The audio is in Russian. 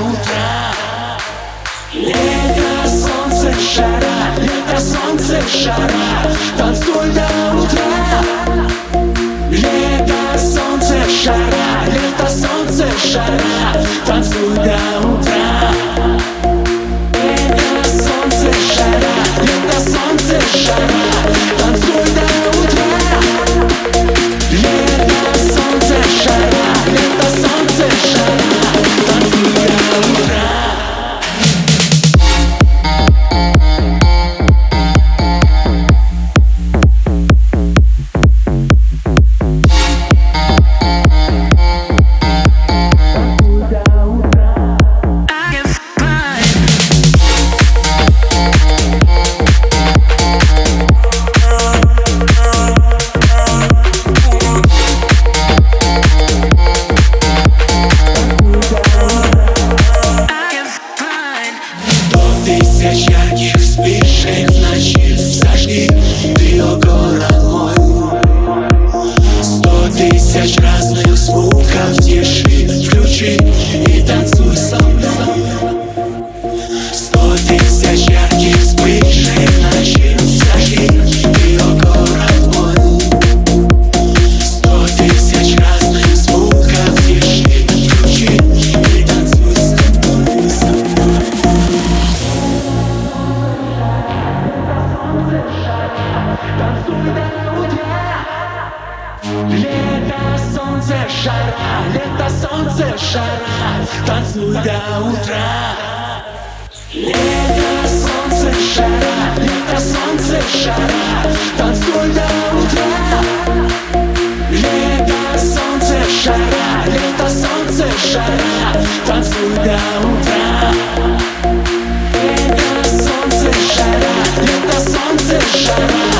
утра Лето, солнце, жара Лето, солнце, жара Танцуй до утра. Лето, солнце, жара Лето, солнце, жара Танцуй до утра Лето, солнце, жара Лето, солнце, жара тысяч ярких вспышек в ночи Зажги ты, о город мой Сто тысяч разных звуков тиши Включи и танцуй со мной Сто тысяч ярких вспышек жара, лето, солнце, жара, танцуй до утра. Лето, солнце, жара, лето, солнце, жара, танцуй до утра. Лето, солнце, жара, лето, солнце, жара, танцуй до утра. Лето, солнце, жара, лето, солнце, жара.